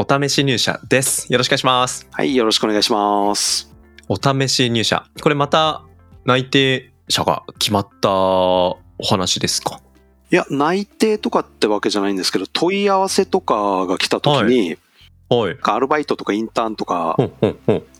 お試し入社です。よろしくお願いします。はい、よろしくお願いします。お試し入社。これまた内定者が決まったお話ですか？いや、内定とかってわけじゃないんですけど、問い合わせとかが来た時に、はい。アルバイトとかインターンとか。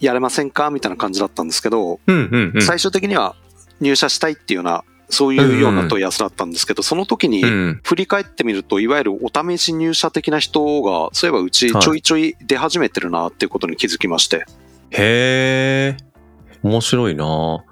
やれませんか？みたいな感じだったんですけど、うんうんうん。最終的には入社したいっていうような、そういうような問い合わせだったんですけど、その時にうん。振り返ってみると、いわゆるお試し入社的な人が、そういえばうちはいちょいちょい出始めてるなっていうことに気づきまして。へえ。面白いなお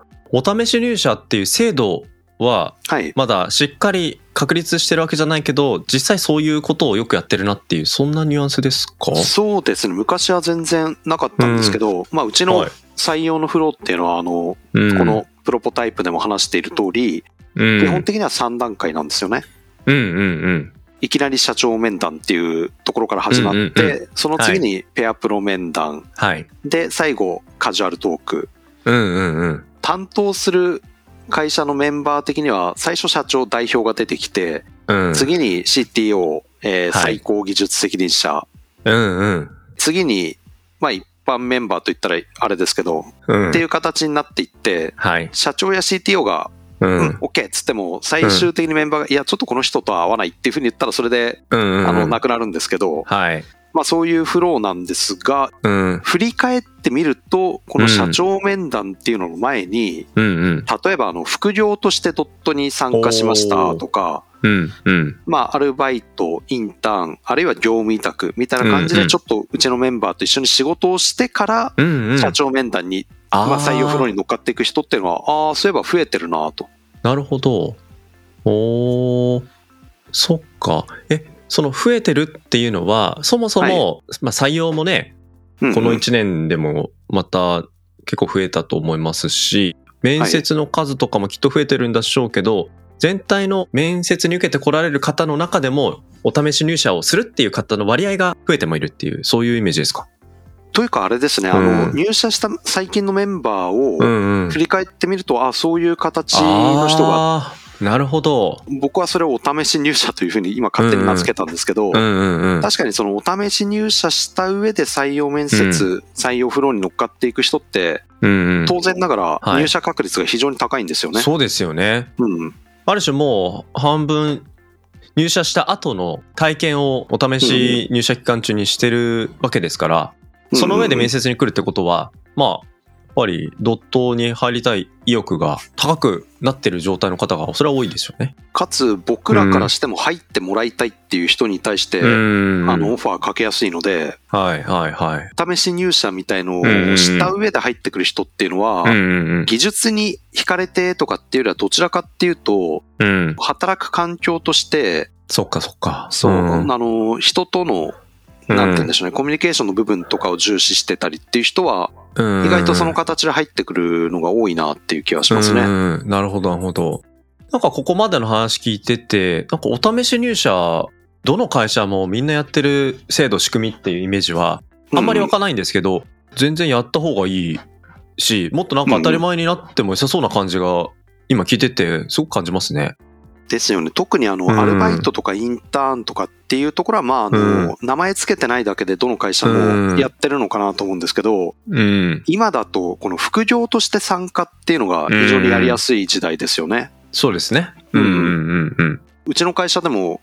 試し入社っていう制度は、はい。まだしっかり確立してるわけじゃないけど、実際そういうことをよくやってるなっていう、そんなニュアンスですか？そうですね。昔は全然なかったんですけど、まあ、うちのはい採用のフローっていうのは、あの、うんこのプロポタイプでも話している通り、うん、基本的には3段階なんですよね。うんうんうん。いきなり社長面談っていうところから始まって、うんうんその次にペアプロ面談、はい。で、最後カジュアルトーク。うんうんうん。担当する会社のメンバー的には、最初社長代表が出てきて、うん。次に CTO、えーはい最高技術責任者、うんうん。次に、まあ一般メンバーといったらあれですけど、うん。っていう形になっていって、はい。社長や CTO がううんん。、OK っつっても、最終的にメンバーが、いや、ちょっとこの人とは合わないっていうふうに言ったら、それで、うんうん。あの、なくなるんですけど、はい。まあそういうフローなんですが、うん。振り返ってみると、この社長面談っていうのの前に、うんうん。例えば、あの、副業としてドットに参加しましたとか、うんうん。まあ、アルバイト、インターン、あるいは業務委託みたいな感じで、ちょっとうちのメンバーと一緒に仕事をしてから。社長面談に、まあ、採用フローに乗っかっていく人っていうのは、ああ、そういえば増えてるなと。なるほど。おー。そっか。え、その増えてるっていうのは、そもそも、まあ採用もね、うんうんこの1年でもまた結構増えたと思いますし、面接の数とかもきっと増えてるんでしょうけど、全体の面接に受けて来られる方の中でも、お試し入社をするっていう方の割合が増えてもいるっていう、そういうイメージですか？というかあれですね、あの、うん入社した最近のメンバーをん振り返ってみると、あそういう形の人が、なるほど。僕はそれをお試し入社というふうに今勝手に名付けたんですけど、うんうんうん。確かにそのお試し入社した上で採用面接、採用フローに乗っかっていく人って、うんうん当然ながらはい入社確率が非常に高いんですよね。そうですよね。うん。ある種もう半分入社した後の体験をお試し入社期間中にしてるわけですから、その上で面接に来るってことは、まあ、ぱりドットに入りたい意欲が高くなってる状態の方がそれは多いですよね。かつ僕らからしても入ってもらいたいっていう人に対して、うんあの、オファーかけやすいので、はいはいはい。試し入社みたいのをうんした上で入ってくる人っていうのは、技術に惹かれてとかっていうよりはどちらかっていうと。働く環境として、そっかそっか。そう、んあの、人との、なんて言うんでしょうね、コミュニケーションの部分とかを重視してたりっていう人は、うん意外とその形で入ってくるのが多いなっていう気がしますね。うん、なるほど、なるほど。なんかここまでの話聞いてて、なんかお試し入社、どの会社もみんなやってる制度、仕組みっていうイメージはあんまりわかんないんですけど、全然やった方がいいし、もっとなんか当たり前になっても良さそうな感じが今聞いてて、すごく感じますね。ですよね。特にあの、うんアルバイトとかインターンとかっていうところは、まあ、あの、名前つけてないだけでどの会社うんもやってるのかなと思うんですけど、うん。今だと、この副業として参加っていうのが非常にやりやすい時代ですよね。そうですね。ううんんうんうんうん。うちの会社でも、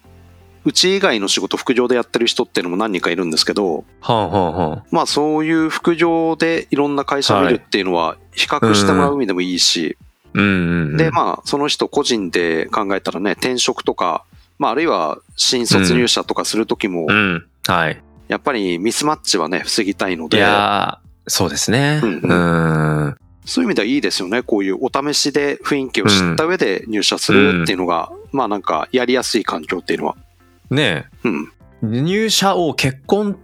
うち以外の仕事副業でやってる人っていうのも何人かいるんですけど、はあはあはあ。まあそういう副業でいろんな会社を見るっていうのは比較してもらう意味でもいいし、うんうんうん。で、まあその人個人で考えたらね、転職とか、まああるいは新卒入社とかするときもう、ん。はい。やっぱりミスマッチはね、防ぎたいのいで、やー、そうですね。ううんん。うんそういう意味ではいいですよね。こういうお試しで雰囲気を知った上で入社するっていうのが、まあなんかやりやすい環境っていうのは。ねうん。え入社を結婚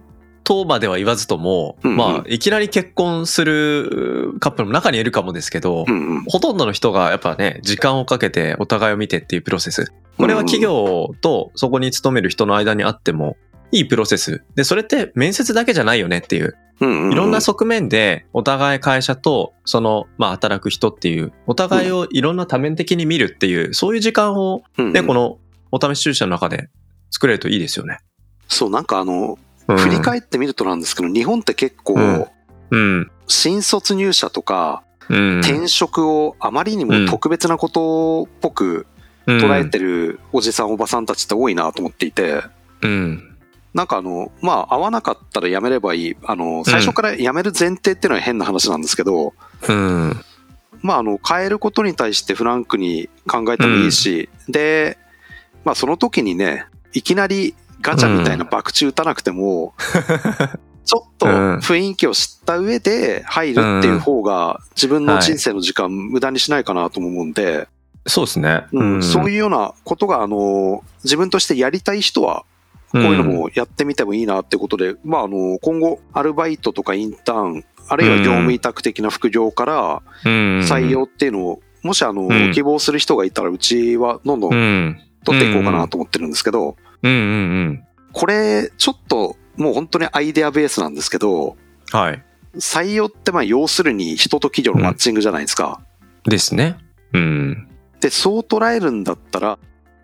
とまでは言わずとも、うんうんまあ、いきなり結婚するカップルも中にいるかもですけど、うんうん。ほとんどの人がやっぱね、時間をかけてお互いを見てっていうプロセス。これは企業とそこに勤める人の間にあってもいいプロセス。で、それって面接だけじゃないよねっていう。いろんな側面でお互い会社とその、まあ働く人っていう、お互いをいろんな多面的に見るっていう、そういう時間をね、このお試し注射の中で作れるといいですよね。そう、なんかあの、うん振り返ってみるとなんですけど、日本って結構、うんうん。新卒入社とか、うん。転職をあまりにも特別なことっぽく捉えてるおじさんおばさんたちって多いなと思っていて、うん。なんかあの、まあ、合わなかったら辞めればいい。あの、最初から辞める前提っていうのは変な話なんですけど、うん。まあ、あの、変えることに対してフランクに考えてもいいし、で、まあ、その時にね、いきなりガチャみたいな爆打打たなくても、ちょっと雰囲気を知った上で入るっていう方が自分の人生の時間無駄にしないかなとも思うんで、そうですね。うん。そういいうようなことが、あの、自分としてやりたい人は、こういうのもやってみてもいいなってことで、まあ、あの、今後、アルバイトとかインターン、あるいは業務委託的な副業から採採用っていうのを、もしあの、ん。希望する人がいたら、うちはどんどうんん。取っていこうかなと思ってるんですけど、うんうんうん。これ、ちょっと、もう本当にアイデアベースなんですけど、はい。採用ってまあ要するに人と企業のマッチングじゃないですか。ですね。うん。で、そう捉えるんだったら、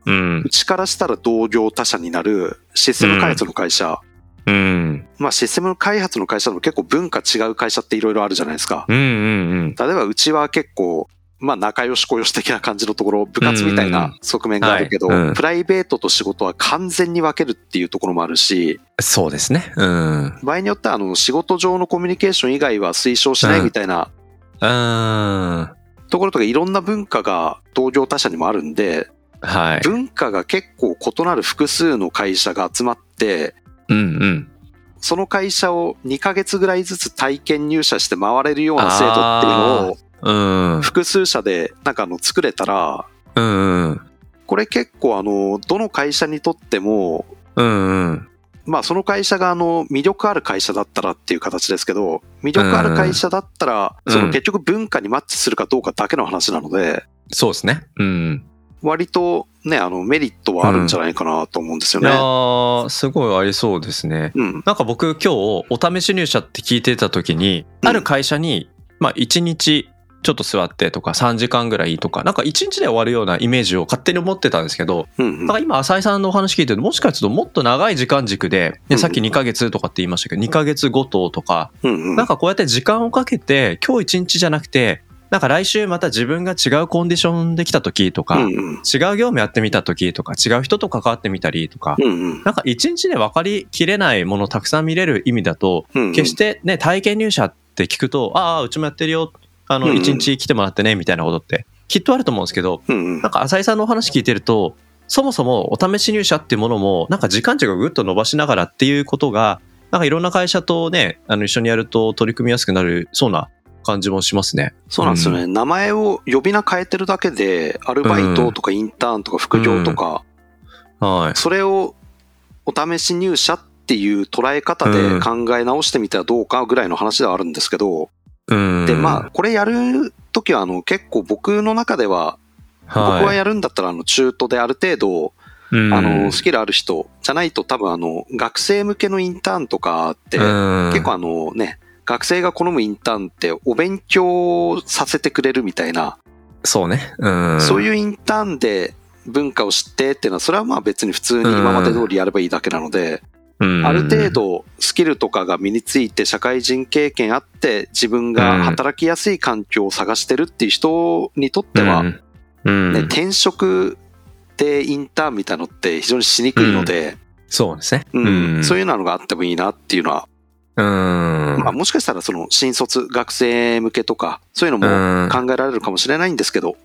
うんう。ちからしたら同業他社になるシステム開発の会社、うん。まあシステム開発の会社でも結構文化違う会社っていろいろあるじゃないですか。うんうんうん。例えばうちは結構、まあ仲良し小良し的な感じのところ、部活みたいな側面があるけど、はいうんプライベートと仕事は完全に分けるっていうところもあるし、そうですね。うん。場合によってはあの仕事上のコミュニケーション以外は推奨しないみたいなうん。ところとかいろんな文化が同業他社にもあるんで、はい。文化が結構異なる複数の会社が集まって、うんうん。その会社を2ヶ月ぐらいずつ体験入社して回れるような制度っていうのをうん。複数社でなんかあの作れたら、うんうん。これ結構あの、どの会社にとっても、うんうん。まあその会社があの、魅力ある会社だったらっていう形ですけど、魅力ある会社だったら、うんその結局文化にマッチするかどうかだけの話なので、そうですね。うん。割とね、あの、メリットはあるんじゃないかなと思うんですよいやね。ー、すごいありそうですね。うん。なんか僕今日お試し入社って聞いてた時に、うんある会社に、まあ1日ちょっと座ってとか3時間ぐらいとか、なんか1日で終わるようなイメージを勝手に思ってたんですけど、うんなんか今浅井さんのお話聞いてると、もしかするともっと長い時間軸で、うんねさっき2ヶ月とかって言いましたけど、2ヶ月ごととか、うんうん。なんかこうやって時間をかけて、今日1日じゃなくて、なんか来週また自分が違うコンディションできた時とか、うんうん。違う業務やってみた時とか、違う人と関わってみたりとか、うんうん。なんか一日で分かりきれないものをたくさん見れる意味だと、うんうん決してね、体験入社って聞くと、ああ、うちもやってるよ。あの、うんうん一日来てもらってね、みたいなことって、きっとあると思うんですけど、うんうんなんか浅井さんのお話聞いてると、そもそもお試し入社っていうものも、なんか時間軸をぐっと伸ばしながらっていうことが、なんかいろんな会社とね、あの一緒にやると取り組みやすくなるそうな感じもしますね。そうなんですよね。名前を呼び名変えてるだけで、アルバイトとかインターンとか副業とか、はい。それをお試し入社っていう捉え方で考え直してみてはどうかぐらいの話ではあるんですけど、うん。で、まあ、これやるときは、あの、結構僕の中では、あ僕はやるんだったら、あの、中途である程度、うん、あの、スキルある人じゃないと多分あの、学生向けのインターンとかって、うん結構あのね、学生が好むインターンってお勉強させてくれるみたいな、そうね。うん。そういうインターンで文化を知ってっていうのは、それはまあ別に普通に今まで通りやればいいだけなので、うん、ある程度スキルとかが身について社会人経験あって自分が働きやすい環境を探してるっていう人にとっては、ね、転職でインターンみたいなのって非常にしにくいので、そうですね。うん。そういうのがあってもいいなっていうのは、うん。まあもしかしたらその新卒学生向けとかそういうのも考えられるかもしれないんですけど、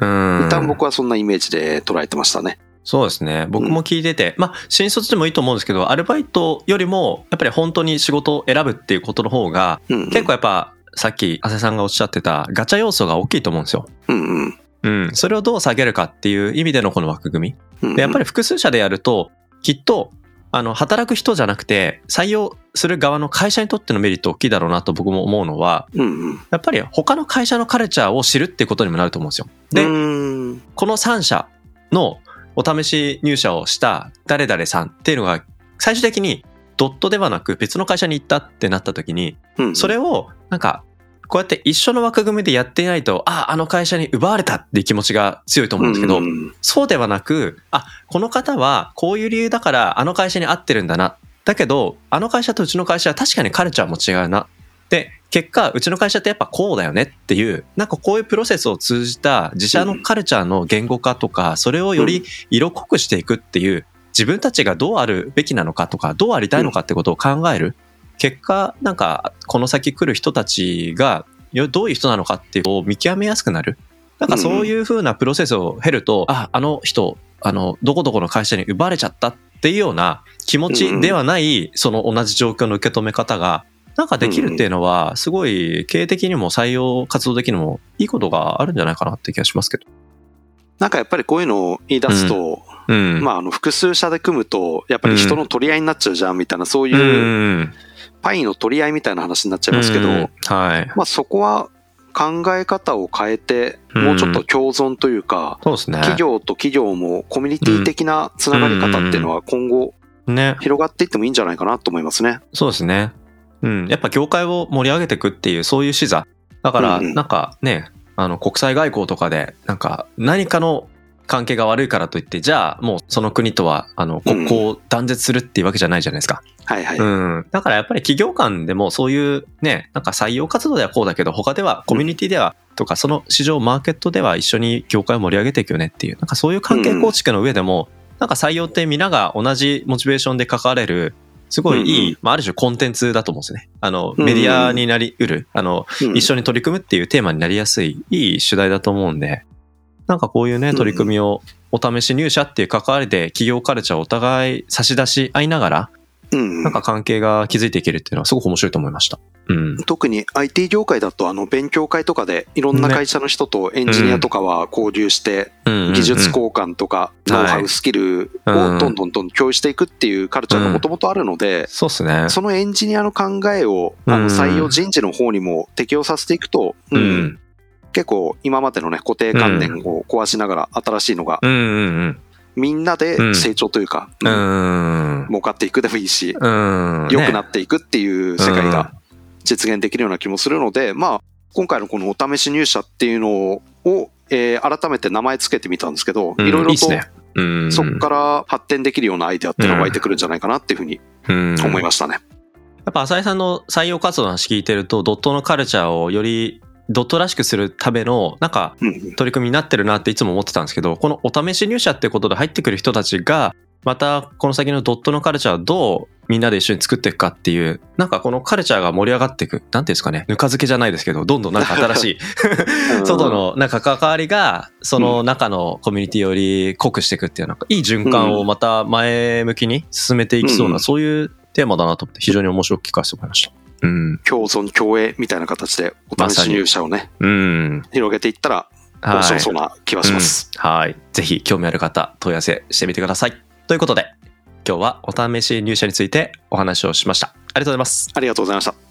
うん。一旦僕はそんなイメージで捉えてましたね。そうですね。僕も聞いてて、まあ、新卒でもいいと思うんですけど、アルバイトよりも、やっぱり本当に仕事を選ぶっていうことの方が、うんうん、結構やっぱ、さっき、浅井さんがおっしゃってた、ガチャ要素が大きいと思うんですよ。うんうんうん。それをどう下げるかっていう意味でのこの枠組み。うんうんで、やっぱり複数社でやると、きっと、あの、働く人じゃなくて、採用する側の会社にとってのメリット大きいだろうなと僕も思うのは、うんうん。やっぱり他の会社のカルチャーを知るってことにもなると思うんですよ。で、この3社のお試し入社をした誰々さんっていうのが、最終的にドットではなく別の会社に行ったってなった時に、うん。それをなんか、こうやって一緒の枠組みでやっていないと、ああ、あの会社に奪われたっていう気持ちが強いと思うんですけど、うんそうではなく、あ、この方はこういう理由だからあの会社に合ってるんだな。だけど、あの会社とうちの会社は確かにカルチャーも違うな。で、結果、うちの会社ってやっぱこうだよねっていう、なんかこういうプロセスを通じた自社のカルチャーの言語化とか、それをより色濃くしていくっていう、自分たちがどうあるべきなのかとか、どうありたいのかってことを考える。結果、なんか、この先来る人たちが、よどういう人なのかっていうのを見極めやすくなる。なんかそういう風なプロセスを経ると、あ、あの人、あの、どこどこの会社に奪われちゃったっていうような気持ちではない、その同じ状況の受け止め方が、なんかできるっていうのは、すごい経営的にも採用活動的にもいいことがあるんじゃないかなって気がしますけど。なんかやっぱりこういうのを言い出すと、うん。まああの複数社で組むと、やっぱり人の取り合いになっちゃうじゃんみたいな、そうう。いうんパイの取り合いみたいな話になっちゃいますけど、うんはい。まあそこは考え方を変えて、もうちょっと共存というか、そうですね。企業と企業もコミュニティ的なつながり方っていうのは今後ね。広がっていってもいいんじゃないかなと思いますね。そうですね。うん。やっぱ業界を盛り上げていくっていう、そういう視座。だから、うんうんなんかね、あの、国際外交とかで、なんか、何かの関係が悪いからといって、じゃあ、もうその国とは、あの、国交を断絶するっていうわけじゃないじゃないですか。はいはい。うん。だからやっぱり企業間でもそういうね、なんか採用活動ではこうだけど、他ではコミュニティでは、とか、その市場、マーケットでは一緒に業界を盛り上げていくよねっていう、なんかそういう関係構築の上でも、なんか採用って皆が同じモチベーションで関われる、すごいいい、うん。まあ、ある種コンテンツだと思うんですね。あの、うんメディアになりうる、あの、うん一緒に取り組むっていうテーマになりやすい、いい主題だと思うんで、なんかこういうね、うん。取り組みをお試し入社っていう関わりで企業カルチャーをお互い差し出し合いながら、うん。なんか関係が築いていけるっていうのはすごく面白いと思いました。うん。特に IT 業界だとあの勉強会とかでいろんな会社の人とエンジニアとかは交流して技術交換とかノウハウスキルをどんどんどんどん共有していくっていうカルチャーがもともとあるのでそうっすね。そのエンジニアの考えをあうん。の採用人事の方にも適用させていくとううん。ん。結構今までのね固定観念を壊しながら新しいのがみんなで成長というかうん。う。儲かっていくでもいいしうん。良くなねっていくっていう世界が実現できるような気もするので、まあ、今回のこのお試し入社っていうのを、えー改めて名前つけてみたんですけど、うんいろいろと。そこから発展できるようなアイデアっていうのが湧いてくるんじゃないかなっていうふうにうん思いましたね。やっぱ浅井さんの採用活動の話聞いてると、ドットのカルチャーをよりドットらしくするための、なんか取り組みになってるなっていつも思ってたんですけど、このお試し入社ってことで入ってくる人たちが、またこの先のドットのカルチャーをどうみんなで一緒に作っていくかっていう、なんかこのカルチャーが盛り上がっていく、なんていうんですかね、ぬか漬けじゃないですけど、どんどんなんか 新しい外のなんか関わりが、その中のコミュニティより濃くしていくっていう、なんかいい循環をまた前向きに進めていきそうな、うん。そういうテーマだなと思って非常に面白く聞かせてもらいました。うん。共存共栄みたいな形でお試し入社をね、うん。広げていったら面白そうな気はします。うんはい。ぜひ興味ある方、問い合わせしてみてください。ということで、今日はお試し入社についてお話をしました。ありがとうございます。ありがとうございました。